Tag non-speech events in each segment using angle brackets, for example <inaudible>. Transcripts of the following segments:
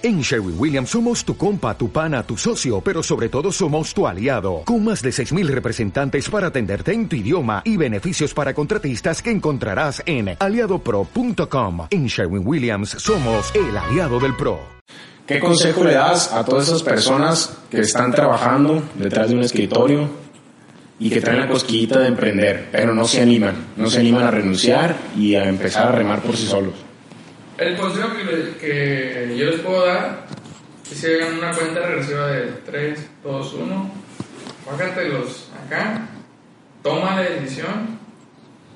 En Sherwin Williams somos tu compa, tu pana, tu socio, pero sobre todo somos tu aliado, con más de 6.000 representantes para atenderte en tu idioma y beneficios para contratistas que encontrarás en aliadopro.com. En Sherwin Williams somos el aliado del PRO. ¿Qué consejo le das a todas esas personas que están trabajando detrás de un escritorio y que traen la cosquillita de emprender, pero no se animan, no se animan a renunciar y a empezar a remar por sí solos? El consejo que, que yo les puedo dar es que hagan una cuenta regresiva de 3, 2, 1, los acá, toma la decisión,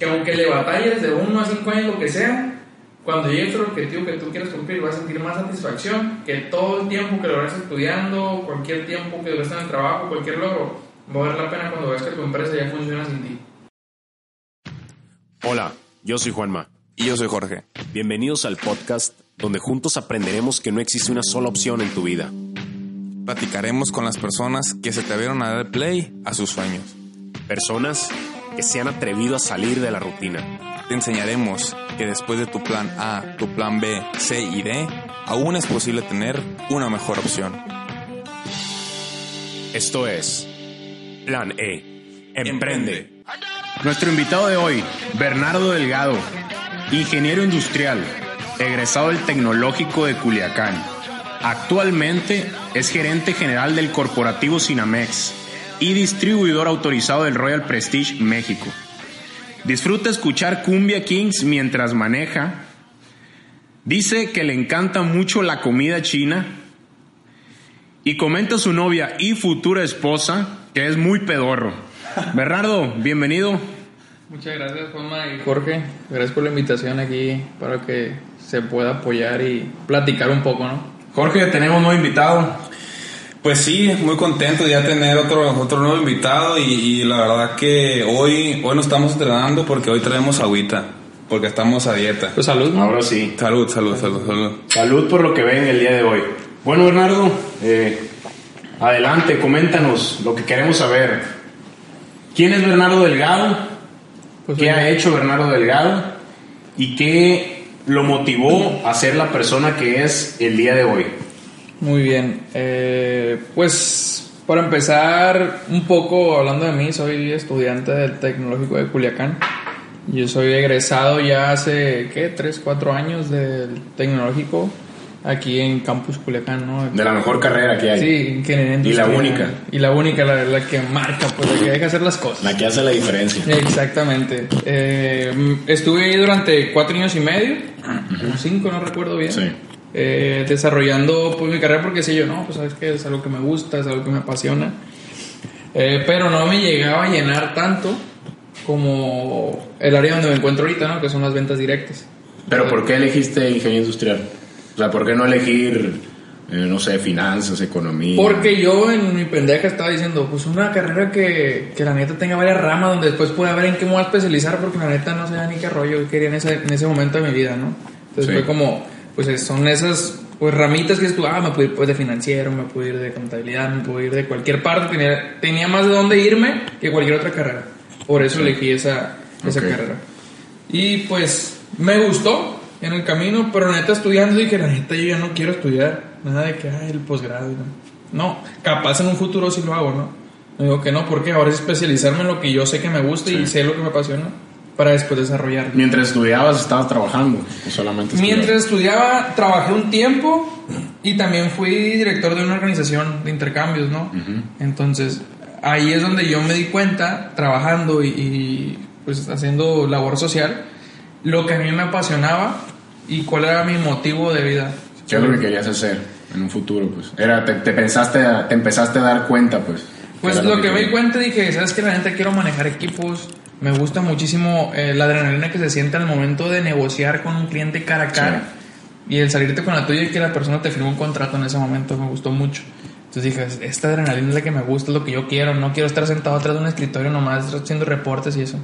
que aunque le batalles de 1 a 5 años, lo que sea, cuando llegues al objetivo que tú quieres cumplir, vas a sentir más satisfacción que todo el tiempo que lo estudiando, cualquier tiempo que duraste en el trabajo, cualquier logro, va a valer la pena cuando veas que tu empresa ya funciona sin ti. Hola, yo soy Juanma. Y yo soy Jorge. Bienvenidos al podcast donde juntos aprenderemos que no existe una sola opción en tu vida. Platicaremos con las personas que se te atrevieron a dar play a sus sueños. Personas que se han atrevido a salir de la rutina. Te enseñaremos que después de tu plan A, tu plan B, C y D, aún es posible tener una mejor opción. Esto es Plan E. Emprende. Nuestro invitado de hoy, Bernardo Delgado, ingeniero industrial, egresado del Tecnológico de Culiacán. Actualmente es gerente general del corporativo Cinamex y distribuidor autorizado del Royal Prestige México. Disfruta escuchar Cumbia Kings mientras maneja. Dice que le encanta mucho la comida china. Y comenta a su novia y futura esposa que es muy pedorro. Bernardo, bienvenido. Muchas gracias, Juanma y Jorge. Gracias por la invitación aquí para que se pueda apoyar y platicar un poco, ¿no? Jorge, tenemos un nuevo invitado. Pues sí, muy contento de ya tener otro, otro nuevo invitado y, la verdad que hoy, hoy nos estamos entrenando porque hoy traemos agüita, porque estamos a dieta. Pues salud. Ahora sí. Salud, salud, salud, salud. Salud por lo que ven el día de hoy. Bueno, Bernardo, eh, adelante, coméntanos lo que queremos saber. ¿Quién es Bernardo Delgado? Pues ¿Qué ha hecho Bernardo Delgado? ¿Y qué lo motivó a ser la persona que es el día de hoy? Muy bien. Eh, pues para empezar un poco hablando de mí, soy estudiante del Tecnológico de Culiacán. Yo soy egresado ya hace, ¿qué? 3, 4 años del Tecnológico aquí en Campus Culiacán, ¿no? De la mejor carrera que hay. Sí, ingeniería Y la única. Y la única, la, la, que marca, pues la que deja hacer las cosas. La que hace la diferencia. Exactamente. Eh, estuve ahí durante cuatro años y medio, uh cinco, no recuerdo bien. Sí. Eh, desarrollando pues mi carrera porque sé yo, no, pues sabes que es algo que me gusta, es algo que me apasiona. Eh, pero no me llegaba a llenar tanto como el área donde me encuentro ahorita, ¿no? Que son las ventas directas. ¿Pero por qué elegiste ingeniería industrial? O sea, ¿por qué no elegir, eh, no sé, finanzas, economía? Porque yo en mi pendeja estaba diciendo, pues una carrera que, que la neta tenga varias ramas donde después pueda ver en qué me voy a especializar porque la neta no sabía ni qué rollo quería en ese, en ese momento de mi vida, ¿no? Entonces fue como, pues son esas pues ramitas que tú, ah, me puedo ir pues, de financiero, me puedo ir de contabilidad, me puedo ir de cualquier parte, tenía, tenía más de dónde irme que cualquier otra carrera. Por eso elegí esa, esa carrera. Y pues me gustó, en el camino, pero neta estudiando dije, la neta yo ya no quiero estudiar, nada de que, ay, el posgrado, no. no, capaz en un futuro sí lo hago, ¿no? Me digo que no, porque ahora es especializarme en lo que yo sé que me gusta y sé lo que me apasiona para después desarrollar. Mientras estudiabas, estabas trabajando, o solamente Mientras estudiaba, trabajé un tiempo y también fui director de una organización de intercambios, ¿no? Entonces, ahí es donde yo me di cuenta, trabajando y, y pues haciendo labor social, lo que a mí me apasionaba y cuál era mi motivo de vida. ¿Qué es lo que querías hacer en un futuro? Pues era, te, pensaste, te empezaste a dar cuenta, pues. Pues lo, que, me di cuenta dije, sabes que la gente quiero manejar equipos. Me gusta muchísimo eh, la adrenalina que se siente al momento de negociar con un cliente cara a cara y el salirte con la tuya y que la persona te firme un contrato en ese momento. Me gustó mucho. Entonces dije, esta adrenalina es la que me gusta, es lo que yo quiero. No quiero estar sentado atrás de un escritorio nomás haciendo reportes y eso.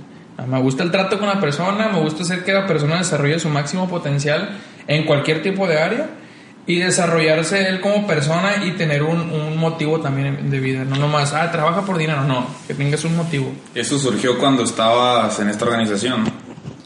Me gusta el trato con la persona, me gusta hacer que la persona desarrolle su máximo potencial en cualquier tipo de área y desarrollarse él como persona y tener un, motivo también de vida. No nomás, ah, trabaja por dinero, no, que tengas un motivo. Eso surgió cuando estabas en esta organización.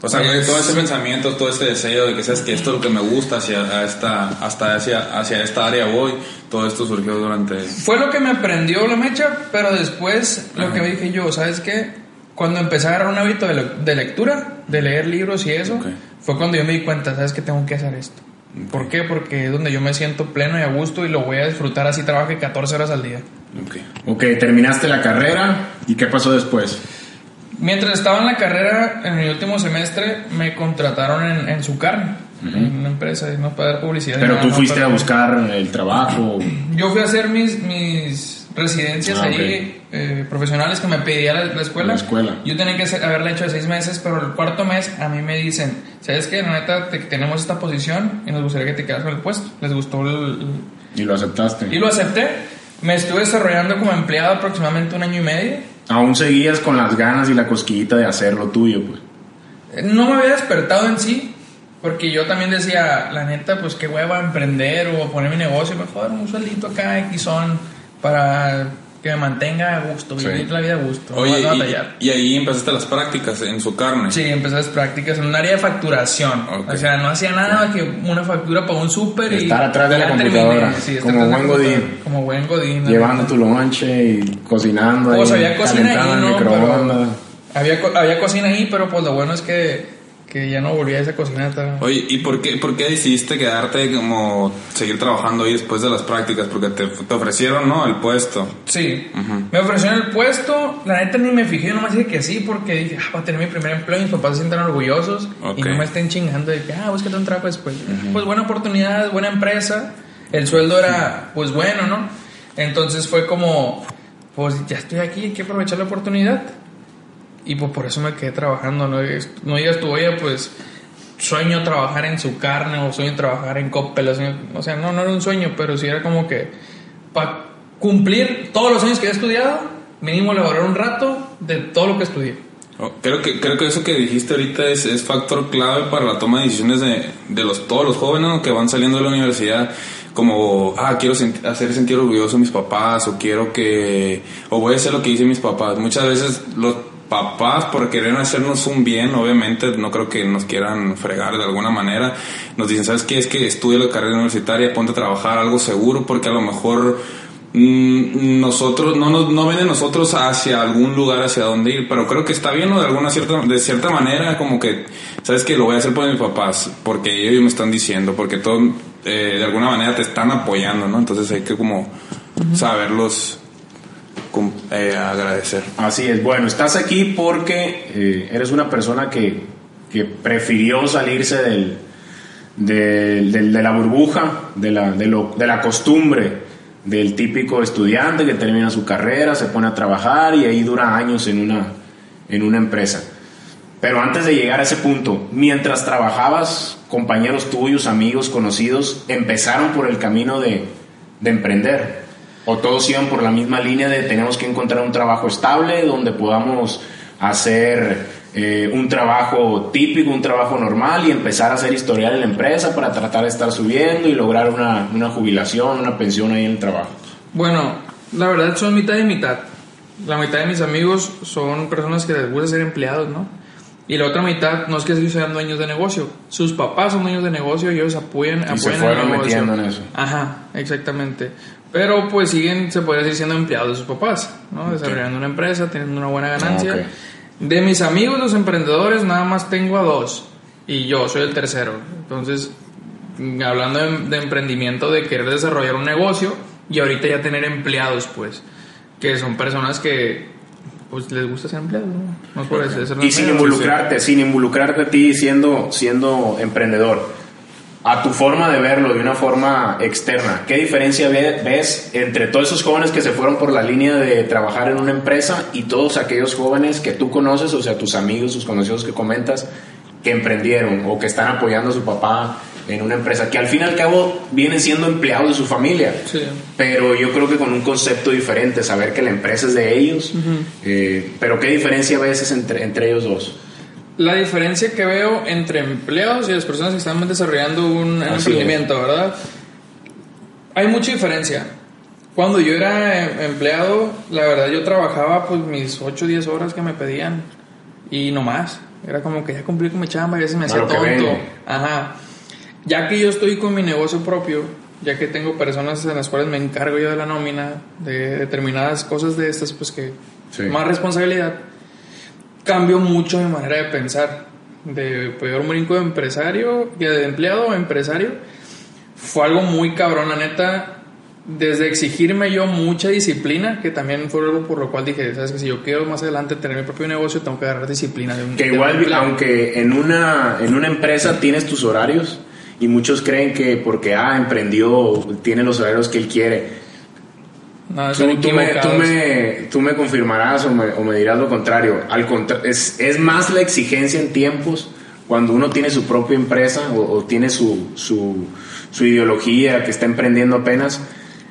O sea, Pues- todo ese pensamiento, todo ese deseo de que sabes que esto es lo que me gusta, hacia esta, hasta hacia, hacia esta área voy, todo esto surgió durante... Fue lo que me prendió la mecha, pero después lo Ajá. que dije yo, ¿sabes qué? Cuando empecé a agarrar un hábito de, de lectura, de leer libros y eso, Ok. fue cuando yo me di cuenta, ¿sabes qué? Tengo que hacer esto. ¿Por qué? Porque es donde yo me siento pleno y a gusto y lo voy a disfrutar así trabaje 14 horas al día. Ok. Ok, terminaste la carrera y ¿qué pasó después? Mientras estaba en la carrera, en mi último semestre, me contrataron en, en su carne, en una empresa, no para dar publicidad. Pero nada, tú no, fuiste pero- a buscar el trabajo. Yo fui a hacer mis, mis residencias Ah, ahí, eh, profesionales que me pedía la, la escuela. La escuela. Yo tenía que hacer- haberla hecho de seis meses, pero el cuarto mes a mí me dicen, ¿sabes qué? La neta, te- tenemos esta posición y nos gustaría que te quedas con el puesto. Les gustó el- Y lo aceptaste. el- Y lo acepté. Me estuve desarrollando como empleado aproximadamente un año y medio. Aún seguías con las ganas y la cosquillita de hacer lo tuyo, pues. No me había despertado en sí, porque yo también decía, la neta, pues qué hueva emprender o poner mi negocio, mejor un sueldito acá, X son, para que me mantenga a gusto, Sí. vivir la vida a gusto, Oye, no y, batallar. y ahí empezaste las prácticas en su carne. Sí, empecé las prácticas en un área de facturación. O sea, no hacía nada más que una factura para un súper y. Estar atrás de la computadora, Sí, como buen godín. Como buen godín. Llevando tu lonche y cocinando. Pues ahí, había cocina ahí, había, co- había cocina ahí, pero pues lo bueno es que, que ya no volví a esa cocineta. Oye, ¿y por qué, por qué decidiste quedarte como seguir trabajando ahí después de las prácticas? Porque te, te ofrecieron, ¿no? El puesto. Sí, me ofrecieron el puesto, la neta ni me fijé, nomás dije que sí, porque dije, ah, voy a tener mi primer empleo, mis papás se sientan orgullosos Ok. y no me estén chingando de que, ah, búscate un trabajo después. Pues buena oportunidad, buena empresa, el sueldo era, pues bueno, ¿no? Entonces fue como, pues ya estoy aquí, hay que aprovechar la oportunidad. Y pues por eso me quedé trabajando, no, no digas tú, oye, pues sueño trabajar en su carne o sueño trabajar en Coppel, o sea, no, no era un sueño, pero sí era como que para cumplir todos los años que he estudiado, mínimo elaborar un rato de todo lo que estudié. Oh, Creo que, creo que eso que dijiste ahorita es, es factor clave para la toma de decisiones de, de los, todos los jóvenes que van saliendo de la universidad. Como, ah, quiero sent- hacer sentir orgulloso a mis papás, o quiero que, o voy a hacer lo que dicen mis papás. Muchas veces los papás, por querer hacernos un bien, obviamente, no creo que nos quieran fregar de alguna manera. Nos dicen, ¿sabes qué? Es que estudia la carrera universitaria, ponte a trabajar algo seguro, porque a lo mejor Mm, nosotros no nos no ven en nosotros hacia algún lugar hacia dónde ir pero creo que está bien ¿no? de alguna cierta de cierta manera como que sabes que lo voy a hacer por mis papás porque ellos me están diciendo porque todo eh, de alguna manera te están apoyando no entonces hay que como saberlos eh, agradecer Así es, bueno, estás aquí porque eh, eres una persona que, prefirió salirse del, de la burbuja, de la costumbre del típico estudiante que termina su carrera, se pone a trabajar y ahí dura años en una, en una empresa. Pero antes de llegar a ese punto, mientras trabajabas, compañeros tuyos, amigos, conocidos, empezaron por el camino de, de emprender. O todos iban por la misma línea de tenemos que encontrar un trabajo estable donde podamos hacer eh, un trabajo típico, un trabajo normal y empezar a hacer historial en la empresa para tratar de estar subiendo y lograr una, una jubilación, una pensión ahí en el trabajo. Bueno, la verdad son mitad y mitad. La mitad de mis amigos son personas que les gusta ser empleados, ¿no? Y la otra mitad no es que ellos sean dueños de negocio. Sus papás son dueños de negocio y ellos apoyan, Y se apoyan fueron el negocio. metiendo en eso. Ajá, exactamente. Pero pues siguen, se podría decir, siendo empleados de sus papás, ¿no? Desarrollando una empresa, teniendo una buena ganancia. De mis amigos, los emprendedores, nada más tengo a dos. Y yo soy el tercero. Entonces, hablando de, de emprendimiento, de querer desarrollar un negocio y ahorita ya tener empleados, pues. Que son personas que, pues, les gusta ser empleados, ¿no? No por eso, eso no Y sin involucrarte, sin involucrarte a ti siendo, siendo emprendedor, a tu forma de verlo de una forma externa, ¿qué diferencia ve- ves entre todos esos jóvenes que se fueron por la línea de trabajar en una empresa y todos aquellos jóvenes que tú conoces, o sea, tus amigos, tus conocidos que comentas, que emprendieron o que están apoyando a su papá en una empresa, que al fin y al cabo vienen siendo empleados de su familia? Sí. pero yo creo que con un concepto diferente, saber que la empresa es de ellos, eh, pero ¿qué diferencia ves entre, entre ellos dos? La diferencia que veo entre empleados y las personas que están desarrollando un Así emprendimiento, ¿verdad? Hay mucha diferencia. Cuando yo era em- empleado, la verdad yo trabajaba pues mis 8 o 10 horas que me pedían y no más. Era como que ya cumplí con mi chamba, ya se me hacía tonto. Ajá. Ya que yo estoy con mi negocio propio, ya que tengo personas en las cuales me encargo yo de la nómina, de determinadas cosas de estas, pues que Sí. más responsabilidad, cambio mucho mi manera de pensar. De pegar un brinco de empresario, de empleado a empresario, fue algo muy cabrón, la neta. Desde exigirme yo mucha disciplina, que también fue algo por lo cual dije, sabes que si yo quiero más adelante tener mi propio negocio, tengo que agarrar disciplina. De un, Que de igual, empleado. aunque en una, en una empresa tienes tus horarios y muchos creen que porque ah, emprendió, tiene los horarios que él quiere. No, Tú, tú me, tú, me, tú me confirmarás o me, o me dirás lo contrario. Al contra- es, es más la exigencia en tiempos cuando uno tiene su propia empresa o, o tiene su, su, su ideología que está emprendiendo apenas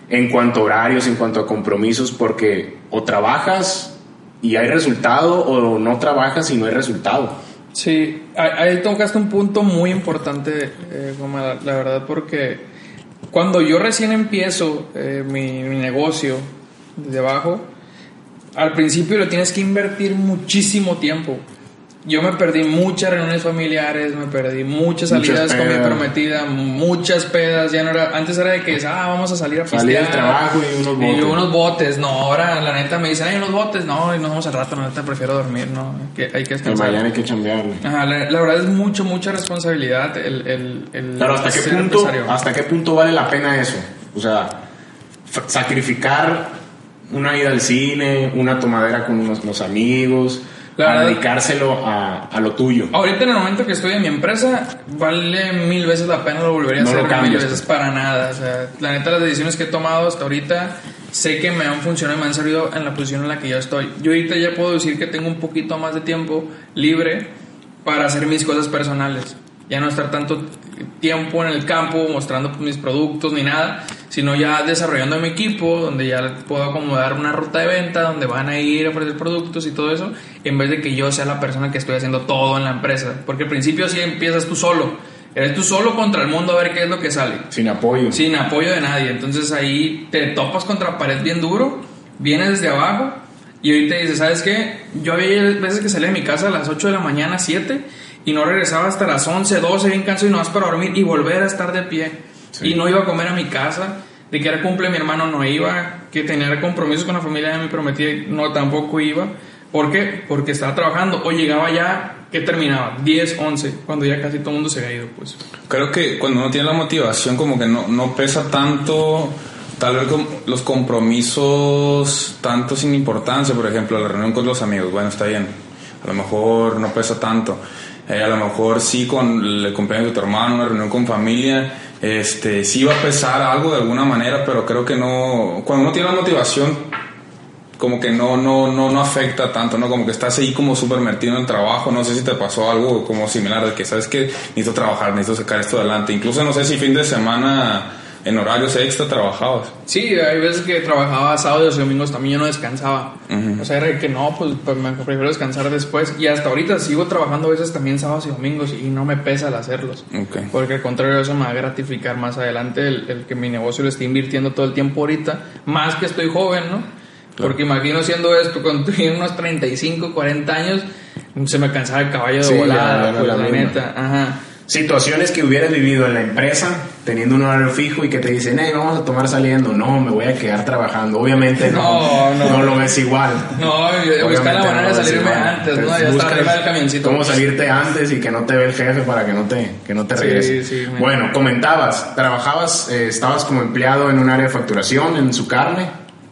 en cuanto a horarios, en cuanto a compromisos, porque o trabajas y hay resultado o no trabajas y no hay resultado. Sí, ahí tocaste un punto muy importante, eh, la verdad, porque cuando yo recién empiezo eh, mi, negocio desde abajo, al principio lo tienes que invertir muchísimo tiempo. Yo me perdí muchas reuniones familiares, me perdí muchas Muchas salidas con mi prometida, muchas pedas, ya no era, antes era de que, ah, vamos a salir a Salir pistear. del trabajo y unos botes. unos botes, no, ahora la neta me dicen, ay, unos botes, no, y nos vamos al rato, la neta prefiero dormir, no, que hay que descansar. mañana hay que chambearle. Ajá, la, la verdad es mucho, mucha responsabilidad el, el, el Pero hasta qué punto, empresario. hasta qué punto vale la pena eso? O sea, sacrificar una ida al cine, una tomadera con unos, amigos, La a dedicárselo a, a lo tuyo. Ahorita en el momento que estoy en mi empresa, vale mil veces la pena, lo volvería a No hacer lo mil veces pues. para nada. O sea, la neta, las decisiones que he tomado hasta ahorita, sé que me han funcionado y me han servido en la posición en la que yo estoy. Yo ahorita ya puedo decir que tengo un poquito más de tiempo libre para hacer mis cosas personales. Ya no estar tanto tiempo en el campo mostrando mis productos ni nada, sino ya desarrollando mi equipo, donde ya puedo acomodar una ruta de venta, donde van a ir a ofrecer productos y todo eso, en vez de que yo sea la persona que estoy haciendo todo en la empresa. Porque al principio sí empiezas tú solo, eres tú solo contra el mundo a ver qué es lo que sale Sin apoyo. sin apoyo de nadie. Entonces ahí te topas contra pared bien duro, vienes desde abajo y ahorita dices, ¿sabes qué? Yo había veces que salía de mi casa a las 8 de la mañana, 7 y no regresaba hasta las 11, 12, bien cansado y no más para dormir y volver a estar de pie. Sí. Y no iba a comer a mi casa. De que era cumple mi hermano no iba, que tenía compromisos con la familia de mi prometida no tampoco iba. ¿Por qué? Porque estaba trabajando o llegaba ya, que terminaba? 10, 11, cuando ya casi todo el mundo se había ido, pues. Creo que cuando uno tiene la motivación como que no, no pesa tanto tal vez los compromisos tanto sin importancia, por ejemplo, la reunión con los amigos, bueno, está bien, a lo mejor no pesa tanto. Eh, a lo mejor sí con el cumpleaños de tu hermano, una reunión con familia, este, sí va a pesar algo de alguna manera, pero creo que no, cuando uno tiene la motivación, como que no, no, no, no afecta tanto, ¿no? Como que estás ahí como súper metido en el trabajo, no sé si te pasó algo como similar, de que sabes que necesito trabajar, necesito sacar esto adelante, incluso no sé si fin de semana en horarios extra trabajabas. Sí, hay veces que trabajaba sábados y domingos también yo no descansaba. O sea, era que no, pues, pues, me prefiero descansar después. Y hasta ahorita sigo trabajando a veces también sábados y domingos y no me pesa el hacerlos. Porque al contrario, eso me va a gratificar más adelante el, el que mi negocio le esté invirtiendo todo el tiempo ahorita, más que estoy joven, ¿no? Porque imagino siendo esto, cuando <laughs> tuviera unos 35, 40 años, se me cansaba el caballo de Sí, ya, volada, ya, pues la neta. Ajá. Situaciones que hubieras vivido en la empresa, teniendo un horario fijo y que te dicen, hey, vamos a tomar saliendo. No, me voy a quedar trabajando. Obviamente no, No, no. lo ves igual. No, buscar la manera de salirme antes, ¿no? Ya buscas arriba del camioncito. Cómo salirte antes y que no te ve el jefe para que no te, que no te Sí, regrese. sí, me- bueno, comentabas, trabajabas, eh, estabas como empleado en un área de facturación, en su carne,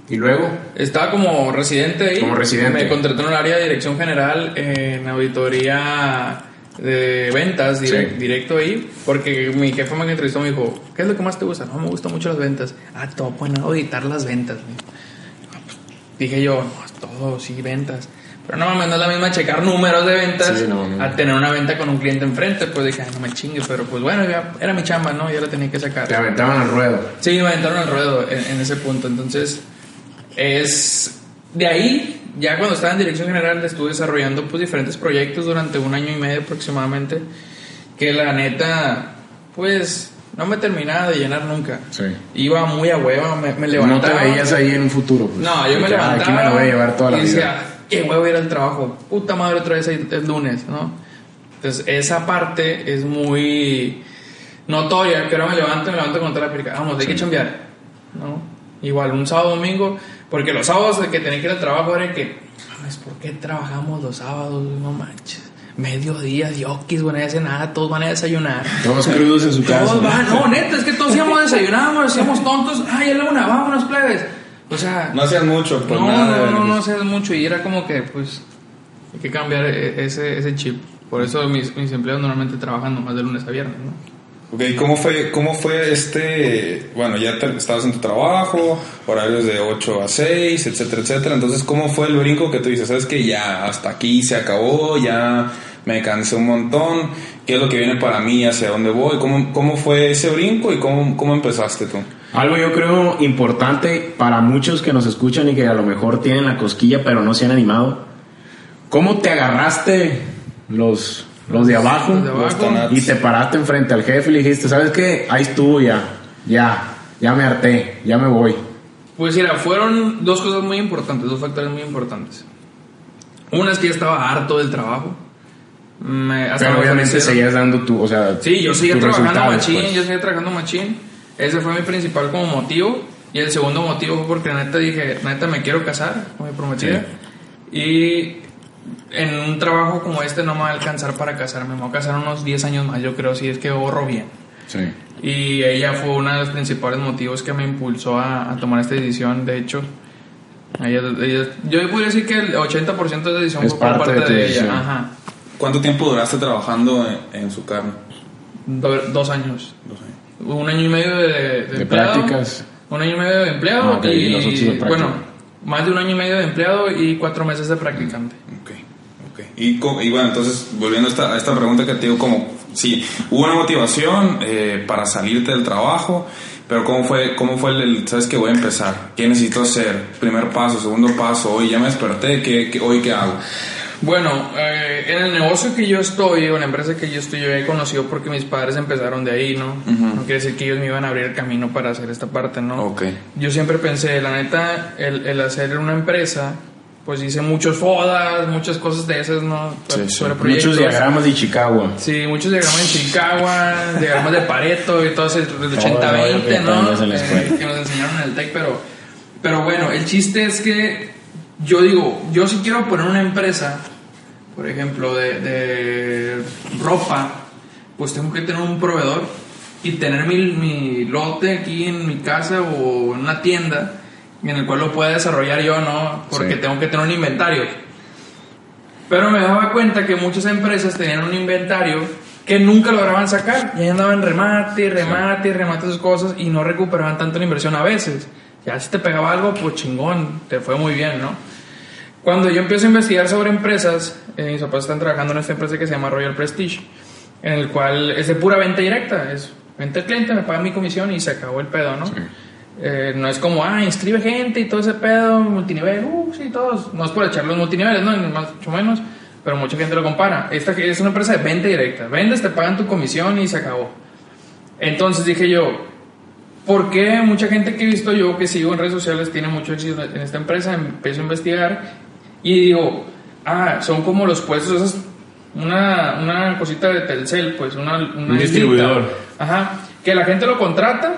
y luego, Estaba como residente ahí. Como residente. Me contrató en el área de dirección general en auditoría de ventas direct- Sí. directo ahí. Porque mi jefe me entrevistó me dijo, ¿qué es lo que más te gusta? No, me gustan mucho las ventas. Ah, todo, pues no, auditar las ventas. Ah, pues, dije yo, no, todo, sí, ventas. Pero no mames, no es la misma checar números de ventas Sí, no, no. a tener una venta con un cliente enfrente. Pues dije, "Ay, no me chingue, pero pues bueno, ya era mi chamba, ¿no? Ya la tenía que sacar. te aventaban al ruedo. Sí, me aventaron al ruedo en, en ese punto. Entonces, es de ahí, ya cuando estaba en dirección general, estuve desarrollando pues diferentes proyectos durante un año y medio aproximadamente. Que la neta, pues no me terminaba de llenar nunca. Sí. Iba muy a hueva, me, me No levantaba. te veías ahí en un futuro. pues. No, yo me Porque, ah, levantaba. Aquí me lo voy a llevar toda la y vida. decía, qué huevo ir al trabajo. Puta madre, otra vez es lunes, ¿no? Entonces, esa parte es muy notoria, que ahora me levanto, me levanto con toda la película. Vamos, hay que chambear, ¿no? Igual, un sábado, domingo, porque los sábados que tenía que ir al trabajo era que, mames, ¿por qué trabajamos los sábados? No manches. Mediodía, diokis, van a nada, todos van a desayunar. Todos crudos en su casa. Todos van, no, neta, es que todos íbamos a desayunar, nos hacíamos tontos. Ay, a la una, vámonos, plebes. O sea, No hacían mucho, pues no, nada. no, no, no hacías mucho y era como que, pues, hay que cambiar e- ese, ese chip. Por eso mis, mis empleados normalmente trabajan nomás de lunes a viernes, ¿no? Ok, ¿cómo fue, cómo fue este, bueno, ya estabas en tu trabajo, horarios de 8 a 6, etcétera, etcétera, entonces, ¿cómo fue el brinco que tú dices, sabes que ya hasta aquí se acabó, ya me cansé un montón, qué es lo que viene para mí, hacia dónde voy, cómo, cómo fue ese brinco y cómo, cómo empezaste tú? Algo yo creo importante para muchos que nos escuchan y que a lo mejor tienen la cosquilla pero no se han animado. ¿Cómo te agarraste los, los de abajo, Los de abajo. Los y te paraste enfrente al jefe y le dijiste, ¿sabes qué? Ahí estuvo ya, ya, ya me harté, ya me voy. Pues mira, fueron dos cosas muy importantes, dos factores muy importantes. Una es que ya estaba harto del trabajo. Me, hasta Pero me obviamente seguías dando tu, o sea, Sí, yo seguía trabajando machín, pues. yo seguía trabajando machín. Ese fue mi principal como motivo. Y el segundo motivo fue porque neta dije, neta me quiero casar con mi prometida. Y en un trabajo como este no me va a alcanzar para casarme. Me voy a casar unos 10 años más, yo creo, si es que ahorro bien. Sí. Y ella fue uno de los principales motivos que me impulsó a, a tomar esta decisión. De hecho, ella, ella- yo podría decir que el 80% de la decisión Es fue por parte parte de ella. Ajá. ¿Cuánto tiempo duraste trabajando en, en su carne? Do- dos años. Un año y medio de, de De empleado, prácticas. Un año y medio de empleado Ah, y práctica. bueno, más de un año y medio de empleado y cuatro meses de practicante. Ok, ok. Y, y bueno, entonces, volviendo a esta, a esta pregunta que te digo, como, sí, hubo una motivación eh, para salirte del trabajo, pero ¿cómo fue, cómo fue el, el- sabes que voy a empezar? ¿Qué necesito hacer? Primer paso, segundo paso, hoy ya me desperté, ¿qué, qué- hoy qué hago? Bueno, eh, en el negocio que yo estoy, o en la empresa que yo estoy, yo he conocido porque mis padres empezaron de ahí, ¿no? No quiere decir que ellos me iban a abrir el camino para hacer esta parte, ¿no? Ok. Yo siempre pensé, la neta, el, el hacer una empresa, pues hice muchos fodas, muchas cosas de esas, ¿no? Sí, sí. Muchos diagramas de Chicago. Sí, muchos diagramas de Chicago, diagramas de Pareto y todo ese del rollo que 80-20, ¿no? Eh, que nos enseñaron en el TEC, pero, pero bueno, el chiste es que yo digo, yo si quiero poner una empresa, por ejemplo, de, de ropa, pues tengo que tener un proveedor y tener mi, mi lote aquí en mi casa o en una tienda en el cual lo pueda desarrollar yo, ¿no? Porque Sí. tengo que tener un inventario. Pero me daba cuenta que muchas empresas tenían un inventario que nunca lograban sacar. Y ahí andaban remate, remate, y remate sus cosas y no recuperaban tanto la inversión a veces. Ya si te pegaba algo, pues chingón, te fue muy bien, ¿no? Cuando yo empiezo a investigar sobre empresas, eh, mis papás están trabajando en esta empresa que se llama Royal Prestige, en el cual es de pura venta directa, es venta al cliente, me paga mi comisión y se acabó el pedo, ¿no? Eh, no es como, ah, inscribe gente y todo ese pedo, multinivel, uh, sí, todos. No es por echar los multiniveles, no, ni más mucho menos, pero mucha gente lo compara. Esta es una empresa de venta directa, vendes, te pagan tu comisión y se acabó. Entonces dije yo, ¿por qué mucha gente que he visto yo, que sigo en redes sociales, tiene mucho éxito en esta empresa? Empiezo a investigar y digo, ah, son como los puestos, esas, una, una cosita de Telcel, pues, una, una Un distribuidor. Ajá, que la gente lo contrata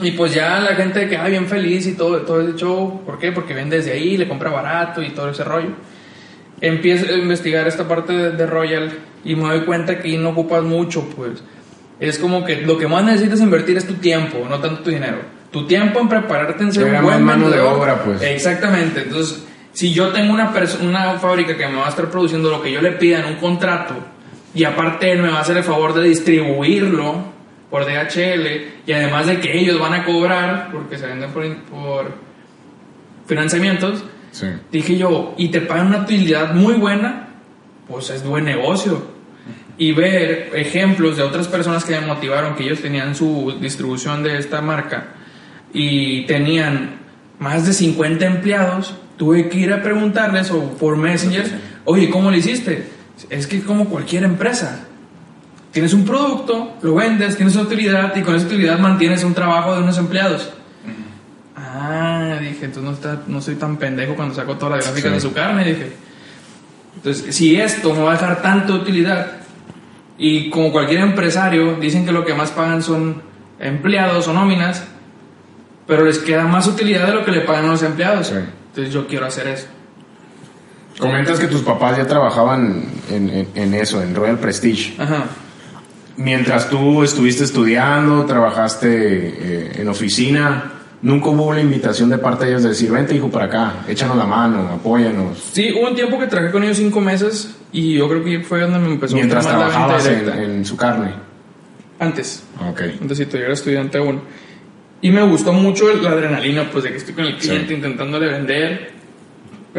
y pues ya la gente queda bien feliz y todo, todo ese show. ¿Por qué? Porque vende desde ahí, le compra barato y todo ese rollo. Empiezo a investigar esta parte de, de Royal y me doy cuenta que ahí no ocupas mucho, pues. Es como que lo que más necesitas invertir es tu tiempo, no tanto tu dinero. Tu tiempo en prepararte en ser un buen mano de obra, pues. Exactamente. Entonces, si yo tengo una, una fábrica que me va a estar produciendo lo que yo le pida en un contrato y aparte él me va a hacer el favor de distribuirlo por DHL y además de que ellos van a cobrar porque se venden por, por financiamientos, Sí. dije yo, y te pagan una utilidad muy buena, pues es buen negocio. Y ver ejemplos de otras personas que me motivaron, que ellos tenían su distribución de esta marca y tenían más de 50 empleados, tuve que ir a preguntarles o por Messenger, oye, ¿cómo lo hiciste? Es que como cualquier empresa, tienes un producto, lo vendes, tienes utilidad y con esa utilidad mantienes un trabajo de unos empleados. Ah, dije, entonces no, está, no soy tan pendejo cuando saco toda la gráfica Sí. de su carne, dije. Entonces, si esto me va a dejar tanta utilidad, Y como cualquier empresario, dicen que lo que más pagan son empleados o nóminas, pero les queda más utilidad de lo que le pagan a los empleados. Sí. Entonces yo quiero hacer eso. Comentas que tus papás ya trabajaban en, en- en eso, en Royal Prestige. Ajá. Mientras tú estuviste estudiando, trabajaste eh, en oficina, nunca hubo una invitación de parte de ellos de decir, vente hijo para acá, échanos la mano, apóyanos. Sí, hubo un tiempo que trabajé con ellos cinco meses y yo creo que fue donde me empezó a Mientras gustar más la venta trabajabas en, en su carne. Antes. Ok. Si yo era estudiante aún. Y me gustó mucho la adrenalina, pues, de que estoy con el cliente Sí. intentándole vender,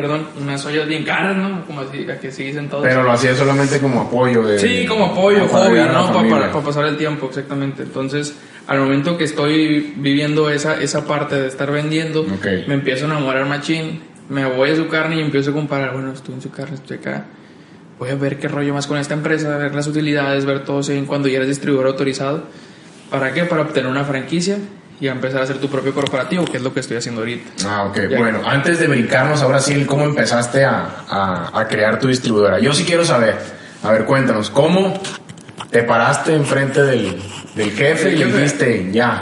perdón, unas ollas bien caras, ¿no? Como así, a que sí dicen todos. Pero lo hacía solamente como apoyo. De, Sí, como apoyo, hobby, ¿no? Para, para pasar el tiempo, exactamente. Entonces, al momento que estoy viviendo esa, esa parte de estar vendiendo, Ok. me empiezo a enamorar machín, me voy a su carne y empiezo a comparar, bueno, estoy en su carne, estoy acá. Voy a ver qué rollo más con esta empresa, ver las utilidades, ver todo, si cuando ya eres distribuidor autorizado. ¿Para qué? Para obtener una franquicia y a empezar a hacer tu propio corporativo, que es lo que estoy haciendo ahorita. Ah, ok. Ya. Bueno, antes de brincarnos ahora sí, ¿cómo empezaste a, a- a crear tu distribuidora? Yo sí quiero saber. A ver, cuéntanos, ¿cómo te paraste enfrente del, del jefe y dijiste, ya,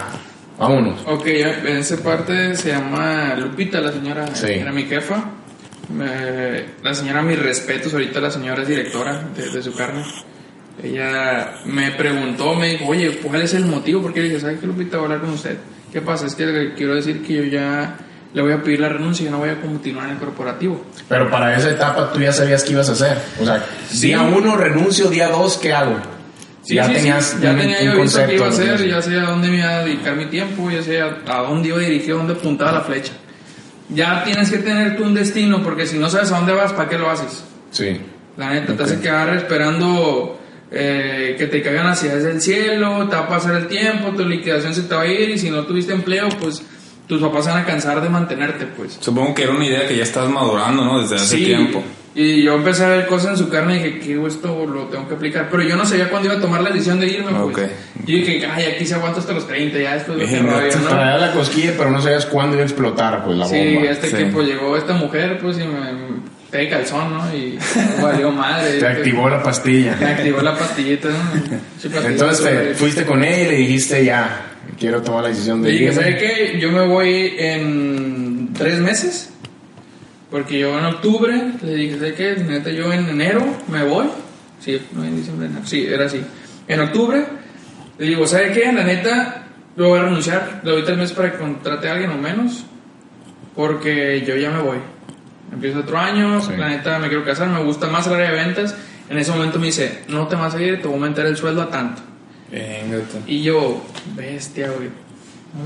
vámonos? Ok, en esa parte se llama Lupita, la señora, Sí. era mi jefa. La señora, mis respetos, ahorita la señora es directora de, de su carne. Ella me preguntó, me dijo, oye, ¿cuál es el motivo? Porque le dije, ¿sabes qué, Lupita? Voy a hablar con usted. ¿Qué pasa? Es que le quiero decir que yo ya le voy a pedir la renuncia, yo no voy a continuar en el corporativo. Pero para esa etapa tú ya sabías qué ibas a hacer. O sea, Sí. día uno renuncio, día dos, ¿qué hago? Sí, ya sí, tenías ya un- tenía yo visto qué iba a hacer, ya sé a dónde me iba a dedicar mi tiempo, ya sé a, dónde iba a dirigir, a dónde apuntaba la flecha. Ya tienes que tener tú un destino, porque si no sabes a dónde vas, ¿para qué lo haces? Sí. La neta, te hace quedar esperando eh, que te caigan las ideas del cielo, te va a pasar el tiempo, tu liquidación se te va a ir y si no tuviste empleo, pues tus papás se van a cansar de mantenerte, pues. Supongo que era una idea que ya estás madurando, ¿no? Desde hace tiempo. Y yo empecé a ver cosas en su carne y dije, ¿qué esto lo tengo que aplicar? Pero yo no sabía cuándo iba a tomar la decisión de irme, pues. Ok. Yo dije, ay, aquí se aguanta hasta los 30, ya después Venga, rollo, Te ¿no? traía la cosquilla, pero no sabías cuándo iba a explotar, pues, la Sí, bomba. este sí. tiempo llegó esta mujer, pues, y me, pegué calzón, ¿no? Y valió madre. Te activó la pastilla. Me activó la pastillita, ¿no? Sí, pastillita Entonces te sobre- fuiste con ella y le dijiste, ya, quiero tomar la decisión de Le dije, irme. ¿sabe qué? Yo me voy en tres meses. Porque yo en octubre le dije, ¿sabe qué? Neta, yo en enero me voy. Sí, no en diciembre, enero. Sí, era así. En octubre le digo, ¿sabe qué? La neta, yo voy a renunciar. Le doy tres meses para que contrate a alguien o menos. Porque yo ya me voy. Empiezo otro año. Sí. La neta, me quiero casar. Me gusta más el área de ventas. En ese momento me dice, no te vas a ir, te voy a aumentar el sueldo a tanto. Venga. Y yo, bestia, güey.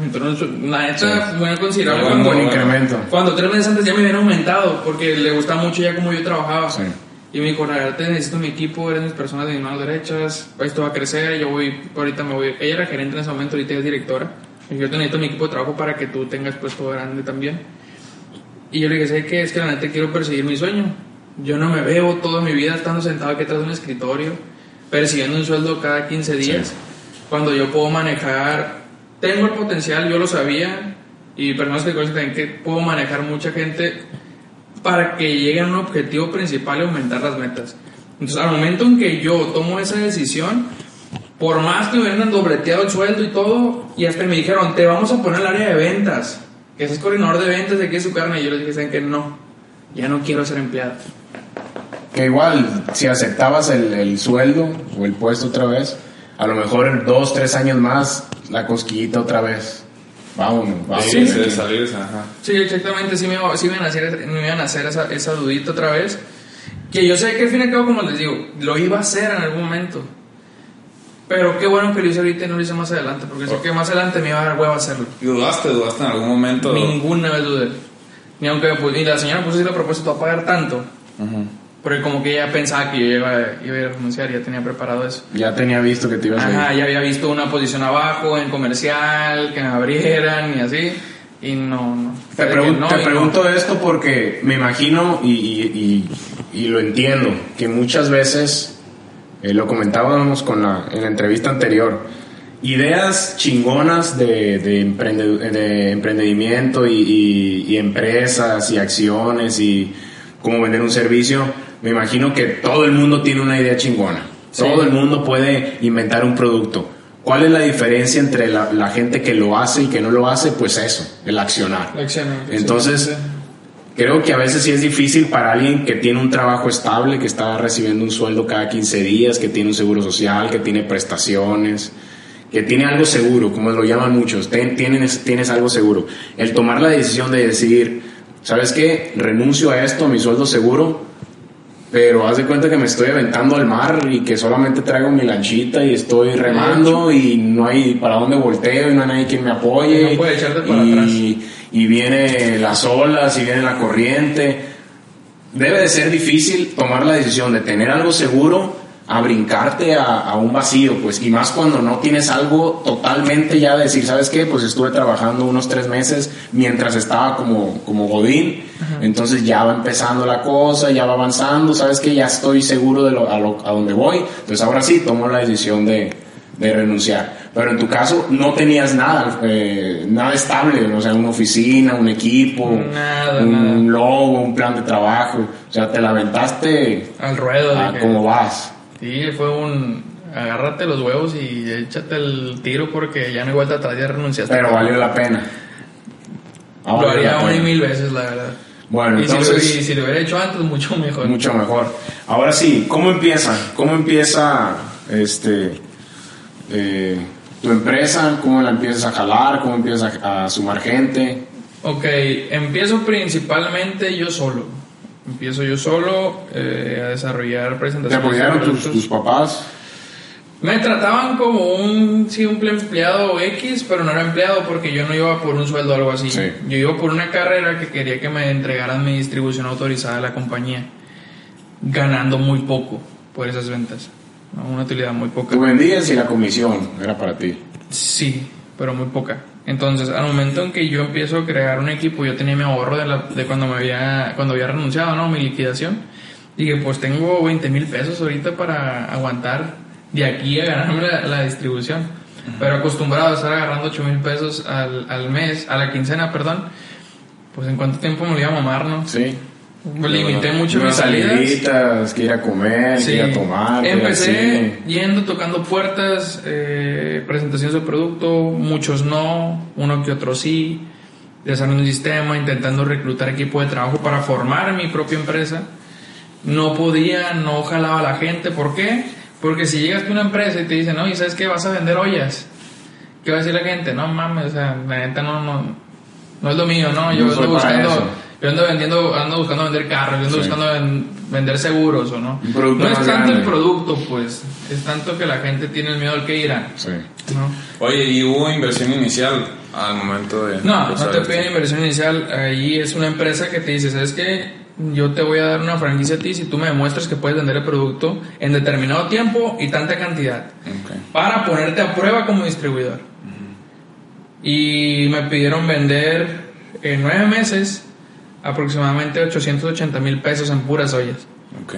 Entonces, la neta, fue considerable cuando, buen incremento. cuando tres meses antes ya me habían aumentado, porque le gustaba mucho ya como yo trabajaba. Sí. Y me dijo, te necesito mi equipo, eres mis personas de mis manos derechas, esto va a crecer, yo voy, ahorita me voy. Ella era gerente en ese momento, ahorita es directora. Y yo te necesito mi equipo de trabajo para que tú tengas puesto grande también. Y yo le dije, ¿sabes qué? Es que la neta quiero perseguir mi sueño. Yo no me veo toda mi vida estando sentado aquí atrás de un escritorio, persiguiendo un sueldo cada 15 días. Cuando yo puedo manejar, tengo el potencial, yo lo sabía, y personas que conocen también que puedo manejar mucha gente para que lleguen a un objetivo principal y aumentar las metas. Entonces, al momento en que yo tomo esa decisión, por más que me hubieran dobleteado el sueldo y todo, y hasta me dijeron, te vamos a poner el área de ventas, que ese es coordinador de ventas de aquí de su carne, y yo les dije, ¿saben que No, ya no quiero ser empleado. Que igual, si aceptabas el, el sueldo o el puesto otra vez, a lo mejor en dos, tres años más, la cosquillita otra vez. Vámonos, vámonos. Sí, de salir, ajá. Sí, exactamente, sí me, iba- sí me iban a hacer, me iban a hacer esa, esa dudita otra vez. Que yo sé que al fin y al cabo, como les digo, lo iba a hacer en algún momento. Pero qué bueno que lo hice ahorita y no lo hice más adelante, porque sé que más adelante me iba a dar huevo hacerlo. ¿Y dudaste, dudaste en algún momento? Ninguna vez dudé. Ni aunque pues, ni la señora puso así la propuesta, "Te va a pagar tanto. Porque como que ella pensaba que yo iba, iba a ir a renunciar, ya tenía preparado eso. Ya tenía visto que te ibas a Ajá, ir. ya había visto una posición abajo en comercial, que me abrieran y así. Y no, no. Te, Fue de pregun- no, te y no. pregunto esto porque me imagino y, y- y- y lo entiendo, que muchas veces, eh, lo comentábamos con la, en la entrevista anterior, ideas chingonas de, de, emprende- de emprendimiento y, y- y empresas y acciones y cómo vender un servicio, me imagino que todo el mundo tiene una idea chingona. Todo el mundo puede inventar un producto. ¿Cuál es la diferencia entre la, la gente que lo hace y que no lo hace? Pues eso, el accionar. Acción, Entonces. Creo que a veces sí es difícil para alguien que tiene un trabajo estable, que está recibiendo un sueldo cada 15 días, que tiene un seguro social, que tiene prestaciones, que tiene algo seguro, como lo llaman muchos, tienes, tienes algo seguro. El tomar la decisión de decir, ¿sabes qué? Renuncio a esto, a mi sueldo seguro, pero haz de cuenta que me estoy aventando al mar y que solamente traigo mi lanchita y estoy remando y no hay para dónde volteo y no hay nadie que me apoye. No puede echarte para y, atrás. y viene las olas y viene la corriente. Debe de ser difícil tomar la decisión de tener algo seguro a brincarte a, a un vacío, pues, y más cuando no tienes algo totalmente ya de decir, ¿sabes qué? Pues estuve trabajando unos tres meses mientras estaba como, como Godín, entonces ya va empezando la cosa, ya va avanzando, ¿sabes qué? Ya estoy seguro de lo, a, lo- a donde voy, entonces ahora sí tomo la decisión de, de renunciar. Pero en tu caso no tenías nada, eh, nada estable, o sea, una oficina, un equipo, Nada, un nada. logo, un plan de trabajo, o sea, te la aventaste Al ruedo. a como vas. Sí, fue un. Agárrate los huevos y échate el tiro porque ya no hay vuelta atrás, ya renunciaste. Pero valió la pena. Ah, Lo haría una y mil veces, la verdad. Bueno, y, si lo, entonces- y si lo hubiera hecho antes, mucho mejor. Mucho mejor. Ahora sí, ¿cómo empieza? ¿Cómo empieza este eh, tu empresa? ¿Cómo la empiezas a jalar? ¿Cómo empiezas a, a sumar gente? Ok, empiezo principalmente yo solo. Empiezo yo solo eh, a desarrollar ¿Te presentaciones. apoyaron de tus, papás? Me trataban como un simple empleado X, pero no era empleado porque yo no iba por un sueldo o algo así. Sí. Yo iba por una carrera que quería que me entregaran mi distribución autorizada de la compañía, ganando muy poco por esas ventas. ¿no? Una utilidad muy poca. Tú vendías y la comisión era para ti. Sí, pero muy poca. Entonces, al momento en que yo empiezo a crear un equipo, yo tenía mi ahorro de, la- de cuando me había cuando había renunciado, ¿no? Mi liquidación. Dije, pues tengo 20 mil pesos ahorita para aguantar de aquí a ganarme la, la distribución. Pero acostumbrado a estar agarrando 8 mil pesos al, al mes, a la quincena, perdón, pues en cuánto tiempo me lo iba a mamar, ¿no? Sí. Limité mucho mis salidas. saliditas, que ir a comer, que Sí. ir a tomar. que Empecé yendo, tocando puertas, eh, presentaciones de producto, muchos no, uno que otro sí, desarrollando un sistema, intentando reclutar equipo de trabajo para formar mi propia empresa. No podía, no jalaba a la gente. ¿Por qué? Porque si llegas a una empresa y te dicen, no, y sabes qué, vas a vender ollas. ¿Qué va a decir la gente? No mames, o sea, la neta no, no, no es lo mío, ¿no? Yo No para buscando, eso. Yo ando vendiendo, ando buscando vender carros, yo ando Sí. buscando ven- vender seguros o no. No es tanto el producto, pues, es tanto que la gente tiene el miedo al que irá, Sí. ¿no? Oye, ¿y hubo inversión inicial al momento de... No, no te piden inversión inicial. Ahí es una empresa que te dice, ¿sabes qué? Yo te voy a dar una franquicia a ti si tú me demuestras que puedes vender el producto en determinado tiempo y tanta cantidad. Para ponerte a prueba como distribuidor. Y me pidieron vender en nueve meses aproximadamente 880 mil pesos en puras ollas. Ok.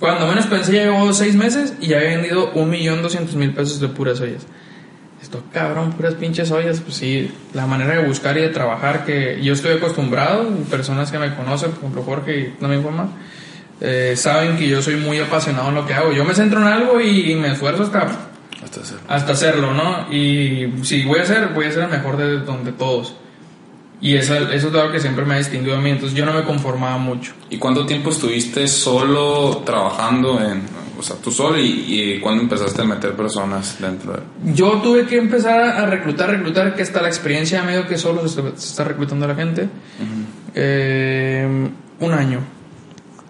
Cuando menos pensé, ya llevó seis meses y ya había vendido un millón doscientos mil pesos de puras ollas. Esto, cabrón, puras pinches ollas. Pues sí, la manera de buscar y de trabajar que yo estoy acostumbrado, personas que me conocen, por ejemplo Jorge y me informa, eh, saben que yo soy muy apasionado en lo que hago. Yo me centro en algo y me esfuerzo hasta, Hasta hacer. hasta hacerlo, ¿no? Y si voy a hacer, voy a ser el mejor de donde todos. Y eso, eso es algo que siempre me ha distinguido a mí, entonces yo no me conformaba mucho. ¿Y cuánto tiempo estuviste solo trabajando en... O sea, tú solo y, y cuándo empezaste a meter personas dentro de... Yo tuve que empezar a reclutar, reclutar, que hasta la experiencia medio que solo se, se está reclutando a la gente. Eh, un año.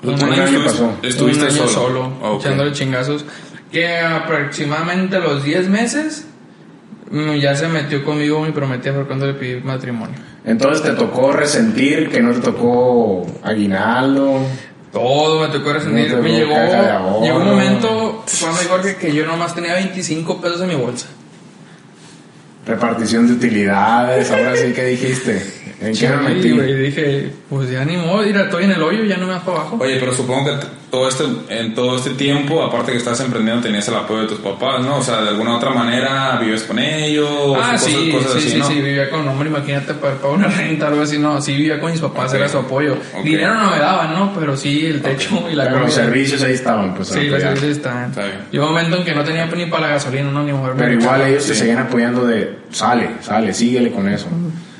¿Un Un año año pasó? Estuviste un año solo. solo, Ah, ok. echándole chingazos. Que aproximadamente a los 10 meses ya se metió conmigo mi prometida por cuando le pedí matrimonio. Entonces te tocó resentir que no te tocó aguinaldo. Todo me tocó resentir. No me llegó, llegó un momento, Juan y Jorge, que yo nomás tenía 25 pesos en mi bolsa. Repartición de utilidades, ahora sí que dijiste. ¿En Sí, qué me metí? güey, dije, pues ya ni modo, mira, estoy en el hoyo, ya no me vas para abajo. Oye, pero supongo que todo este, en todo este tiempo, aparte que estás emprendiendo, tenías el apoyo de tus papás, ¿no? O sea, de alguna otra manera vives con ellos, Ah, cosas, sí, cosas sí, así, sí, ¿no? sí, vivía con, hombre, imagínate, para, para una renta, algo así, no, sí vivía con mis papás, Ok. era su apoyo. Ok. Dinero no me daban, ¿no? Pero sí, el techo y la Pero los comida. servicios ahí estaban, pues. Sí, los servicios están. Está bien. Llegó un momento en que no tenía ni para la gasolina, no, ni moverme. Pero igual ellos te seguían apoyando de, sale, sale, síguele con eso.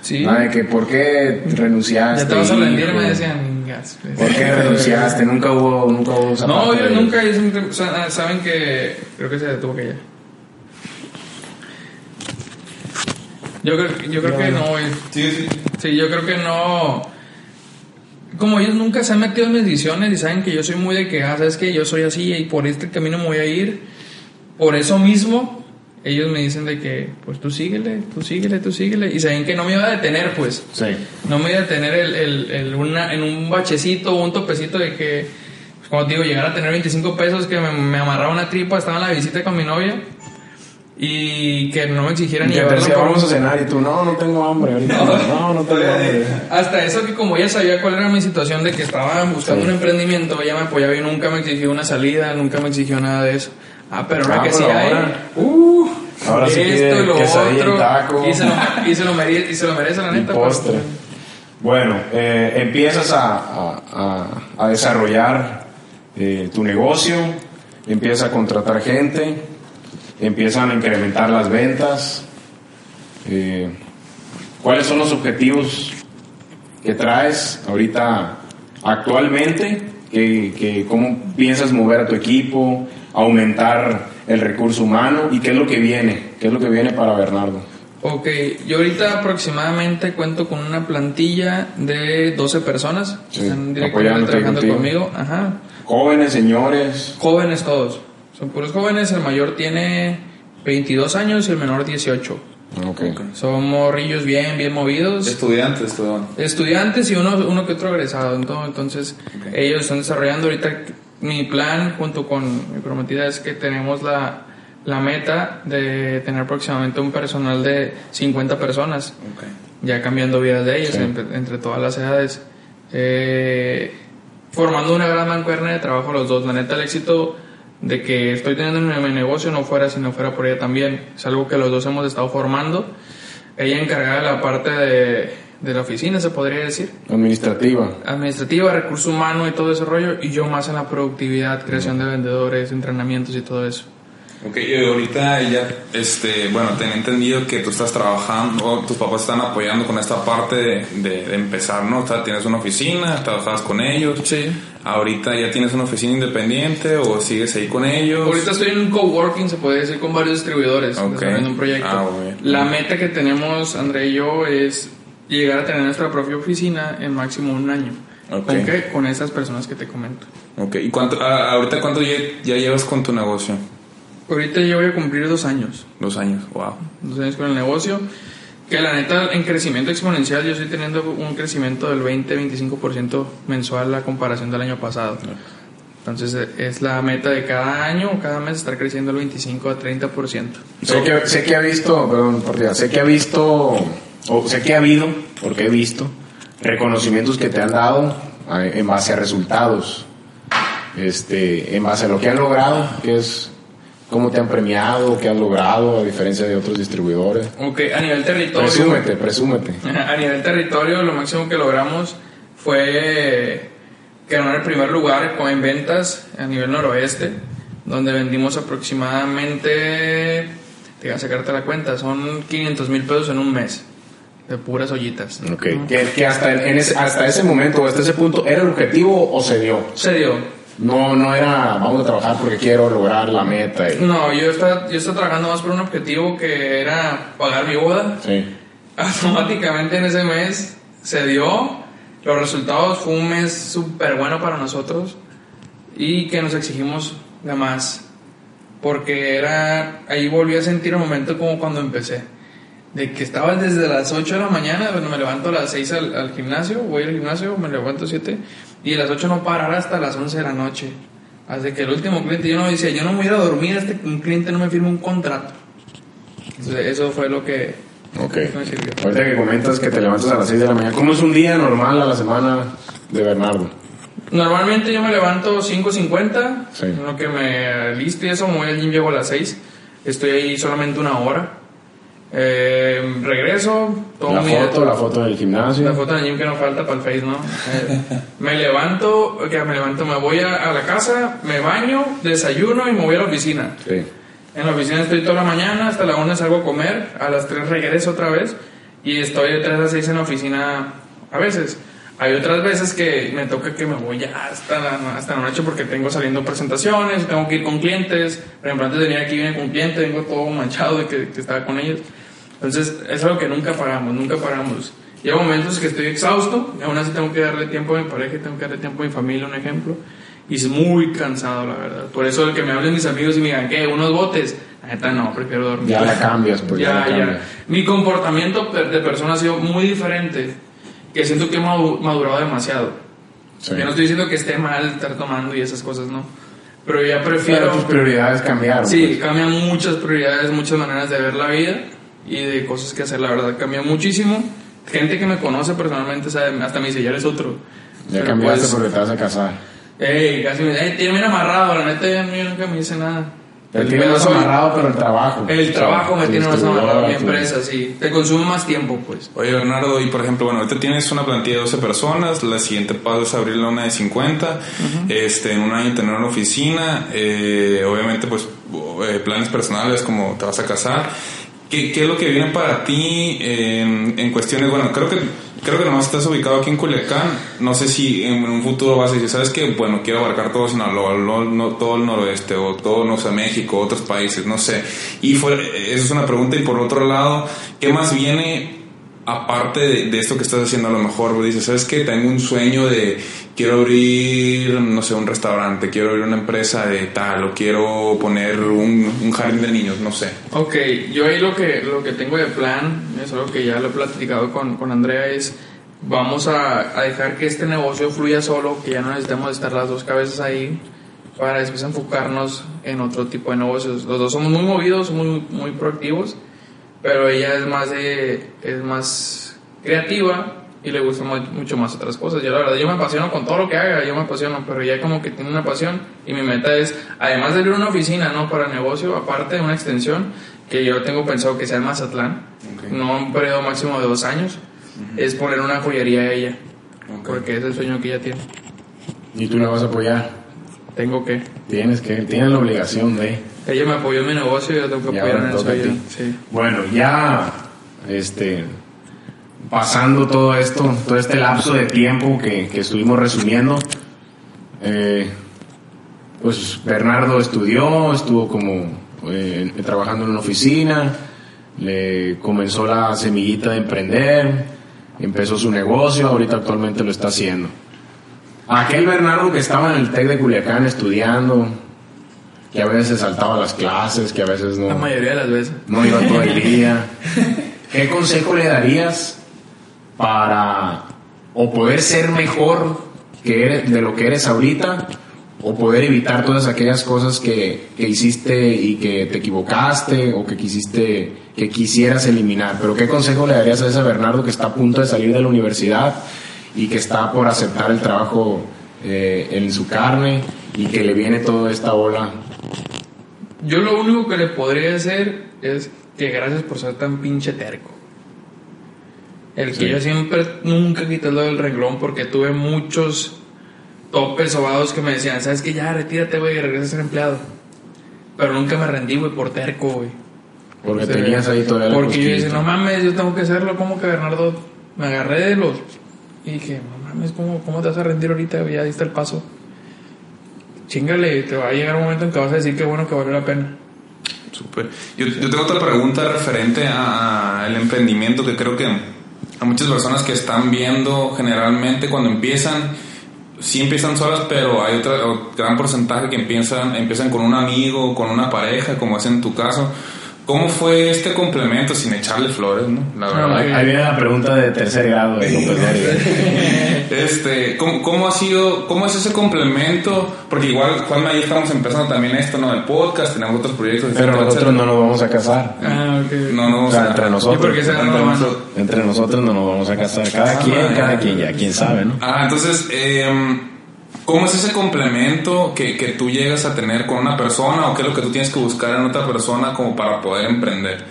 Sí. Nada de que, ¿por qué renunciaste? Ya te vas a rendir, me decían. "Gas". ¿Por qué renunciaste? Nunca hubo, nunca hubo No, de- nunca, ellos nunca- o sea, saben que creo que se detuvo que ya. Yo creo, yo creo que no, güey. Sí, sí. Sí, yo creo que no. Como ellos nunca se han metido en mis decisiones y saben que yo soy muy de que, ah, sabes que yo soy así y por este camino me voy a ir. Por eso mismo, ellos me dicen de que, pues tú síguele, tú síguele, tú síguele. Y saben que no me iba a detener, pues. Sí. No me iba a detener el, el, el una, en un bachecito o un topecito de que, pues, como te digo, llegar a tener 25 pesos, que me, me amarraba una tripa, estaba en la visita con mi novia y que no me exigieran te llevarla decía, vamos a cenar y tú, no, no tengo hambre ahorita. No, no, tengo hambre. Hasta eso que como ella sabía cuál era mi situación de que estaba buscando Sí. un emprendimiento, ella me apoyaba y nunca me exigió una salida, nunca me exigió nada de eso. Ah, pero ahora Ah, que sí pero hay, ahora- uh, ahora sí esto y lo quesadilla y otro, taco. y se lo, y se lo merece, y se lo merece la neta. postre. pues. Bueno, eh, empiezas a, a- a- a desarrollar eh, tu negocio, empiezas a contratar gente, empiezan a incrementar las ventas. Eh, ¿Cuáles son los objetivos que traes ahorita actualmente? ¿Qué, qué- cómo piensas mover a tu equipo, aumentar el recurso humano y qué es lo que viene? ¿Qué es lo que viene para Bernardo? Ok, yo ahorita aproximadamente cuento con una plantilla de 12 personas Sí, que están directamente trabajando contigo. conmigo. Ajá. Jóvenes, señores, Jóvenes todos. Son puros jóvenes. El mayor tiene 22 años y el menor 18. Ok. Son morrillos bien, bien movidos. Estudiantes, todo. Estudiantes y uno, uno que otro egresado. Ento- Entonces, ellos están desarrollando ahorita. Mi plan junto con mi prometida es que tenemos la, la meta de tener próximamente un personal de 50 personas Ok. ya cambiando vidas de Sí. entre, entre todas las edades. Eh, formando una gran mancuerna de trabajo los dos. La neta, el éxito de que estoy teniendo en mi negocio no fuera si no fuera por ella también. Es algo que los dos hemos estado formando. Ella encargada de la parte de, de la oficina, se podría decir. Administrativa. Administrativa, recurso humano y todo ese rollo. Y yo más en la productividad, creación de vendedores, entrenamientos y todo eso. Ok, y ahorita ella, este, bueno, tenía entendido que tú estás trabajando, o tus papás están apoyando con esta parte de, de- de empezar, ¿no? O sea, tienes una oficina, trabajabas con ellos. Sí. Ahorita ya tienes una oficina independiente o sigues ahí con ellos. Ahorita estoy en un coworking, se puede decir, con varios distribuidores, Ok. desarrollando un proyecto. Ah, bien. La meta que tenemos, André y yo, es llegar a tener nuestra propia oficina en máximo un año. Ok. ¿Con qué? Con estas personas que te comento. Ok, ¿y cuánto, a- ahorita cuánto ya, ya llevas con tu negocio? Ahorita yo voy a cumplir dos años, Dos años, wow. dos años con el negocio. Que la neta, en crecimiento exponencial, yo estoy teniendo un crecimiento del 20-25% mensual a comparación del año pasado. Entonces, eh, es la meta de cada año o cada mes estar creciendo el 25 a 30%. Sé que, sé que ha visto, perdón, por Dios, sé que ha visto, o sé que ha habido, porque he visto, reconocimientos que te han dado en base a resultados, este, en base a lo que han logrado, que es cómo te han premiado, qué has logrado, a diferencia de otros distribuidores. Ok, a nivel territorio. Presúmete, presúmete. <laughs> A nivel territorio, lo máximo que logramos fue ganar el primer lugar en ventas a nivel noroeste, donde vendimos aproximadamente, te voy a sacarte la cuenta, son 500 mil pesos en un mes, de puras ollitas. Ok, que, que hasta, en ese, hasta ese momento, hasta ese punto, ¿era el objetivo o se dio? Se dio. No, no era, vamos a trabajar porque quiero lograr la meta. y- No, yo estaba, yo estaba trabajando más por un objetivo que era pagar mi boda. sí. automáticamente en ese mes se dio. Los resultados fue un mes súper bueno para nosotros y que nos exigimos de más. Porque era, ahí volví a sentir el momento como cuando empecé. De que estaba desde las 8 de la mañana, bueno, me levanto a las 6 al, al gimnasio, voy al gimnasio, me levanto a 7 y a las 8 no parar hasta las 11 de la noche. Hasta que el último cliente, yo no decía, yo no me voy a ir a dormir hasta que un cliente no me firme un contrato. Entonces, eso fue lo que Ok. Eso me sirvió. Ahorita que comentas que te levantas a las 6 de la mañana, ¿cómo es un día normal a la semana de Bernardo? Normalmente yo me levanto 5.50, Sí. lo que me listo y eso, me voy al gym, llego a las 6. Estoy ahí solamente una hora. Eh, regreso, tomo La mi- foto, la foto del gimnasio. La foto del gym que no falta para el Face, ¿no? Eh, me levanto, que me levanto, me voy a, a la casa, me baño, desayuno y me voy a la oficina. Sí. En la oficina estoy toda la mañana, hasta la 1 salgo a comer, a las 3 regreso otra vez y estoy de 3 a 6 en la oficina a veces. Hay otras veces que me toca que me voy ya hasta la, hasta la noche porque tengo saliendo presentaciones, tengo que ir con clientes. Por ejemplo, antes de venir aquí vine con un cliente, vengo todo manchado de que, que estaba con ellos. Entonces es algo que nunca paramos, nunca paramos. Llega momentos que estoy exhausto y aún así tengo que darle tiempo a mi pareja, tengo que darle tiempo a mi familia, un ejemplo. Y es muy cansado, la verdad. Por eso el que me hablen mis amigos y me digan, ¿qué? ¿Unos botes? La neta no, prefiero dormir. Ya la cambias, pues ya, ya, cambias. Mi comportamiento de persona ha sido muy diferente, que siento que he madu- madurado demasiado. Sí. Yo no estoy diciendo que esté mal estar tomando y esas cosas, no. Pero ya prefiero... Pero tus prioridades cambiaron. Sí, pues. cambian muchas prioridades, muchas maneras de ver la vida y de cosas que hacer, la verdad, cambia muchísimo. Gente que me conoce personalmente sabe, hasta me dice, ya eres otro. Ya Pero cambiaste pues, porque te vas a casar. Ey, casi me dice, ey, tiene bien amarrado, la neta ya no- nunca me dice nada. Te El tiene más amarrado, pero el trabajo. El trabajo me tiene más amarrado, mi empresa, sí. Te consume más tiempo, pues. Oye, Bernardo, y por ejemplo, bueno, ahorita tienes una plantilla de 12 personas, la siguiente paso es abrirla una de 50, este, en un año tener una oficina, eh, obviamente, pues, eh, planes personales como te vas a casar. ¿Qué, qué es lo que viene para ti en, en cuestiones? Bueno, creo que creo que nomás estás ubicado aquí en Culiacán. No sé si en un futuro vas a decir, ¿sabes qué? Bueno, quiero abarcar todo Sinaloa, no, no- todo el noroeste, o todo, no sé, México, otros países, no sé. Y fue, esa es una pregunta. Y por otro lado, ¿qué más viene aparte de, esto que estás haciendo? A lo mejor dices, ¿sabes qué? Tengo un sueño de quiero abrir, no sé, un restaurante, quiero abrir una empresa de tal, o quiero poner un, jardín de niños, no sé. Ok, yo ahí lo que, lo que tengo de plan, es algo que ya lo he platicado con, con Andrea, es vamos a, a dejar que este negocio fluya solo, que ya no necesitamos estar las dos cabezas ahí para después enfocarnos en otro tipo de negocios. Los dos somos muy movidos, muy, muy proactivos, pero ella es más, de, es más creativa y le gustan mu- mucho más otras cosas. Yo la verdad, yo me apasiono con todo lo que haga, yo me apasiono, pero ella como que tiene una pasión y mi meta es, además de abrir una oficina, ¿no? Para negocio, aparte de una extensión, que yo tengo pensado que sea en Mazatlán, no un periodo máximo de dos años, es poner una joyería a ella, porque es el sueño que ella tiene. Y tú la vas a apoyar. Tengo que. Tienes que, tienes la obligación de. Ella me apoyó en mi negocio y yo tengo que apoyar en el suyo. Sí. Bueno, ya este pasando todo esto, todo este lapso de tiempo que, que estuvimos resumiendo, eh, pues Bernardo estudió, estuvo como eh, trabajando en una oficina, le comenzó la semillita de emprender, empezó su negocio, ahorita actualmente lo está haciendo. Aquel Bernardo que estaba en el TEC de Culiacán estudiando, que a veces saltaba las clases, que a veces no La mayoría de las veces. no iba todo el día. <laughs> ¿Qué consejo le darías para o poder ser mejor que eres, de lo que eres ahorita o poder evitar todas aquellas cosas que, que hiciste y que te equivocaste o que quisiste que quisieras eliminar? Pero ¿qué consejo le darías a ese Bernardo que está a punto de salir de la universidad y que está por aceptar el trabajo eh, en su carne y que le viene toda esta ola Yo lo único que le podría hacer es que gracias por ser tan pinche terco. El que yo siempre, nunca quité lo del renglón porque tuve muchos topes sobados que me decían, sabes que ya, retírate, güey, y regresa a ser empleado. Pero nunca me rendí, güey, por terco, güey. porque O sea, tenías ahí todavía Porque yo dije, no mames, yo tengo que hacerlo. como que Bernardo? Me agarré de los. Y dije, no mames, ¿cómo, cómo te vas a rendir ahorita? Ya diste el paso. Chingale, te va a llegar un momento en que vas a decir que bueno que valió la pena. Súper. Yo, yo tengo otra pregunta referente al emprendimiento que creo que a muchas personas que están viendo generalmente cuando empiezan, sí empiezan solas, pero hay otra o gran porcentaje que empiezan, empiezan con un amigo, con una pareja, como es en tu caso. ¿Cómo fue este complemento sin echarle flores, no? La verdad. Ahí viene la pregunta de tercer grado de López. <laughs> Este, ¿cómo, ¿cómo ha sido, cómo es ese complemento? Porque igual, Juanma, ahí estamos empezando también esto, ¿no? El podcast, tenemos otros proyectos. Pero etcétera, nosotros etcétera. no nos vamos a casar. Ah, ok. No, no, O sea, entre nosotros. ¿Y por qué se entre, nosotros, entre nosotros no nos vamos a casar. Cada quien, cada quien ya, quién sabe, ¿no? Ah, entonces, eh, ¿cómo es ese complemento que, que tú llegas a tener con una persona o qué es lo que tú tienes que buscar en otra persona como para poder emprender?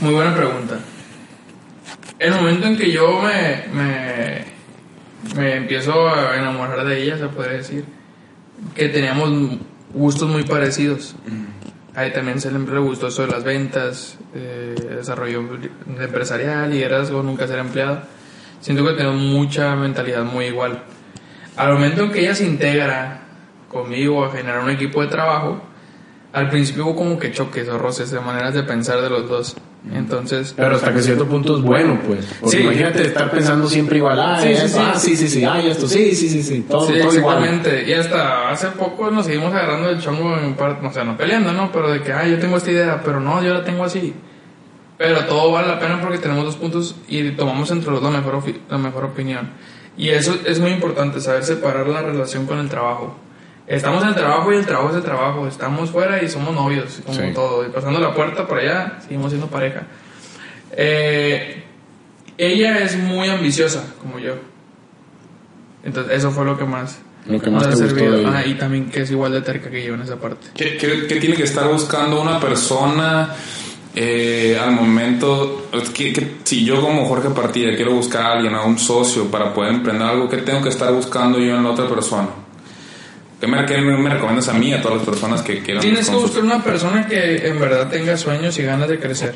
Muy buena pregunta. El momento en que yo me, me, me empiezo a enamorar de ella, se podría decir, que teníamos gustos muy parecidos. Ahí también se le gustó eso de las ventas, eh, desarrollo empresarial, liderazgo, nunca ser empleado. Siento que tenemos mucha mentalidad muy igual. Al momento en que ella se integra conmigo a generar un equipo de trabajo, al principio hubo como que choques o roces de maneras de pensar de los dos. Entonces, Pero hasta que cierto punto es bueno, pues. Porque Sí. imagínate estar pensando siempre igual. Ah, Sí, sí, sí. ah, sí, sí, sí, ah, y esto, sí, sí, sí, sí. Todo, sí, todo igual. exactamente. Y hasta hace poco nos seguimos agarrando el chongo en parte, o sea, no peleando, ¿no? Pero de que, ah, yo tengo esta idea, pero no, yo la tengo así. Pero todo vale la pena porque tenemos dos puntos y tomamos entre los dos la mejor, la mejor opinión. Y eso es muy importante, saber separar la relación con el trabajo. Estamos en el trabajo y el trabajo es el trabajo. Estamos fuera y somos novios, como Sí. todo. Y pasando la puerta por allá, seguimos siendo pareja. Eh, ella es muy ambiciosa, como yo. Entonces, eso fue lo que más, Lo que más nos te ha gustó. Ah, y también que es igual de terca que yo en esa parte. ¿Qué, qué- qué tiene que estar buscando una persona eh, al momento? que que si yo como Jorge Partida quiero buscar a alguien, a un socio para poder emprender algo, ¿qué tengo que estar buscando yo en la otra persona? ¿Qué me, qué me recomiendas a mí, a todas las personas que quieran? Tienes que buscar una persona que en verdad tenga sueños y ganas de crecer.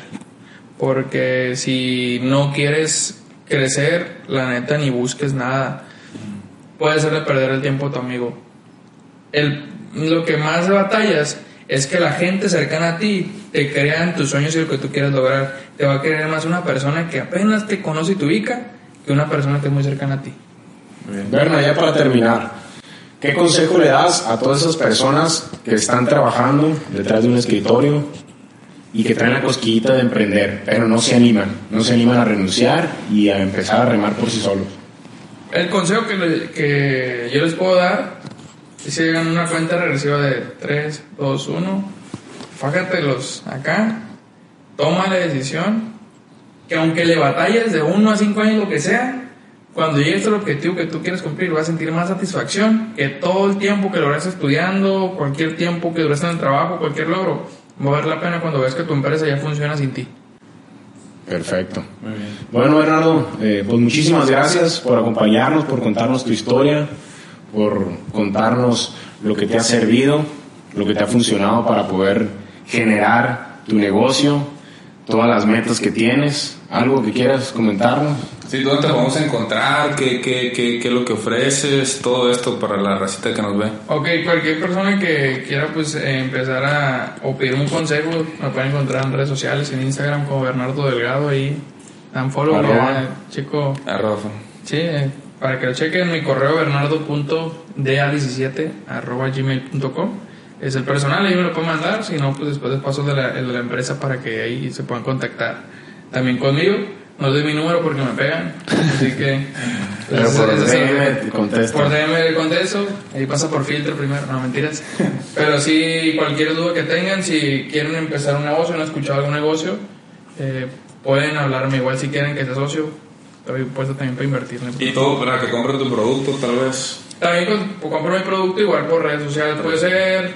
Porque si no quieres crecer, la neta ni busques nada. Puede hacerle perder el tiempo a tu amigo. El, lo que más batallas es que la gente cercana a ti te crea en tus sueños y lo que tú quieres lograr. Te va a querer más una persona que apenas te conoce y te ubica que una persona que es muy cercana a ti. Berna, ya para terminar, ¿qué consejo le das a todas esas personas que están trabajando detrás de un escritorio y que traen la cosquillita de emprender, pero no se animan, no se animan a renunciar y a empezar a remar por sí solos? El consejo que, le- que yo les puedo dar es que hagan una cuenta regresiva de 3, 2, 1, fájatelos acá, toma la decisión, que aunque le batalles de 1 a 5 años, lo que sea, cuando llegues al objetivo que tú quieres cumplir, vas a sentir más satisfacción que todo el tiempo que lograste estudiando, cualquier tiempo que duraste en el trabajo, cualquier logro, va a valer la pena cuando ves que tu empresa ya funciona sin ti. Perfecto. Bueno, Bernardo, eh, pues muchísimas gracias por acompañarnos, por contarnos tu historia, por contarnos lo que te ha servido, lo que te ha funcionado para poder generar tu negocio, todas las metas que tienes. ¿Algo que quieras comentarnos? Sí, ¿dónde te podemos encontrar? ¿Qué, qué, qué, qué es lo que ofreces? Todo esto para la racita que nos ve. Ok, cualquier persona que quiera pues empezar a o pedir un consejo, me pueden encontrar en redes sociales, en Instagram como Bernardo Delgado, ahí dan follow, Arroba. ya, chico, Arroba. sí, eh, para que lo chequen, mi correo bernardo.da17 arroba gmail.com es el personal, ahí me lo pueden mandar, si no, pues después les paso de la, de la empresa para que ahí se puedan contactar también conmigo. No doy mi número porque me pegan, así que... <laughs> Pero pues, por es DM te contesto. Por DM contesto, ahí pasa por filtro primero, no mentiras. Pero sí, cualquier duda que tengan, si quieren empezar un negocio, no han escuchado algún negocio, eh, pueden hablarme igual si quieren que sea socio, estoy puesto también para invertir. ¿no? Y todo para que compre tu producto, tal vez. También con- compro mi producto igual por redes sociales, puede ser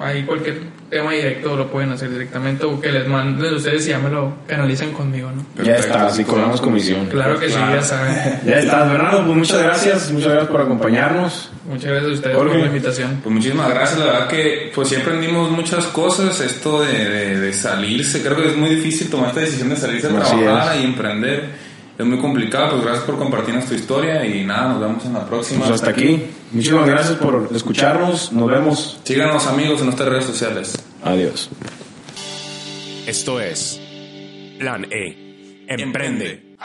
ahí cualquier tema directo lo pueden hacer directamente o que les manden ustedes y ya me lo canalizan conmigo, ¿no? Ya está, así cobramos comisión. Claro que sí, ya saben. <laughs> Ya estás, Bernardo, pues muchas gracias, muchas gracias por acompañarnos. Muchas gracias a ustedes Jorge. por la invitación. Pues muchísimas gracias, la verdad que pues sí aprendimos muchas cosas, esto de, de- de salirse, creo que es muy difícil tomar esta decisión de salirse a trabajar y emprender, es muy complicado, pues gracias por compartirnos tu historia y nada, nos vemos en la próxima. Pues hasta aquí. Muchísimas gracias por escucharnos. Nos vemos. Síganos amigos en nuestras redes sociales. Adiós. Esto es Plan E. Emprende.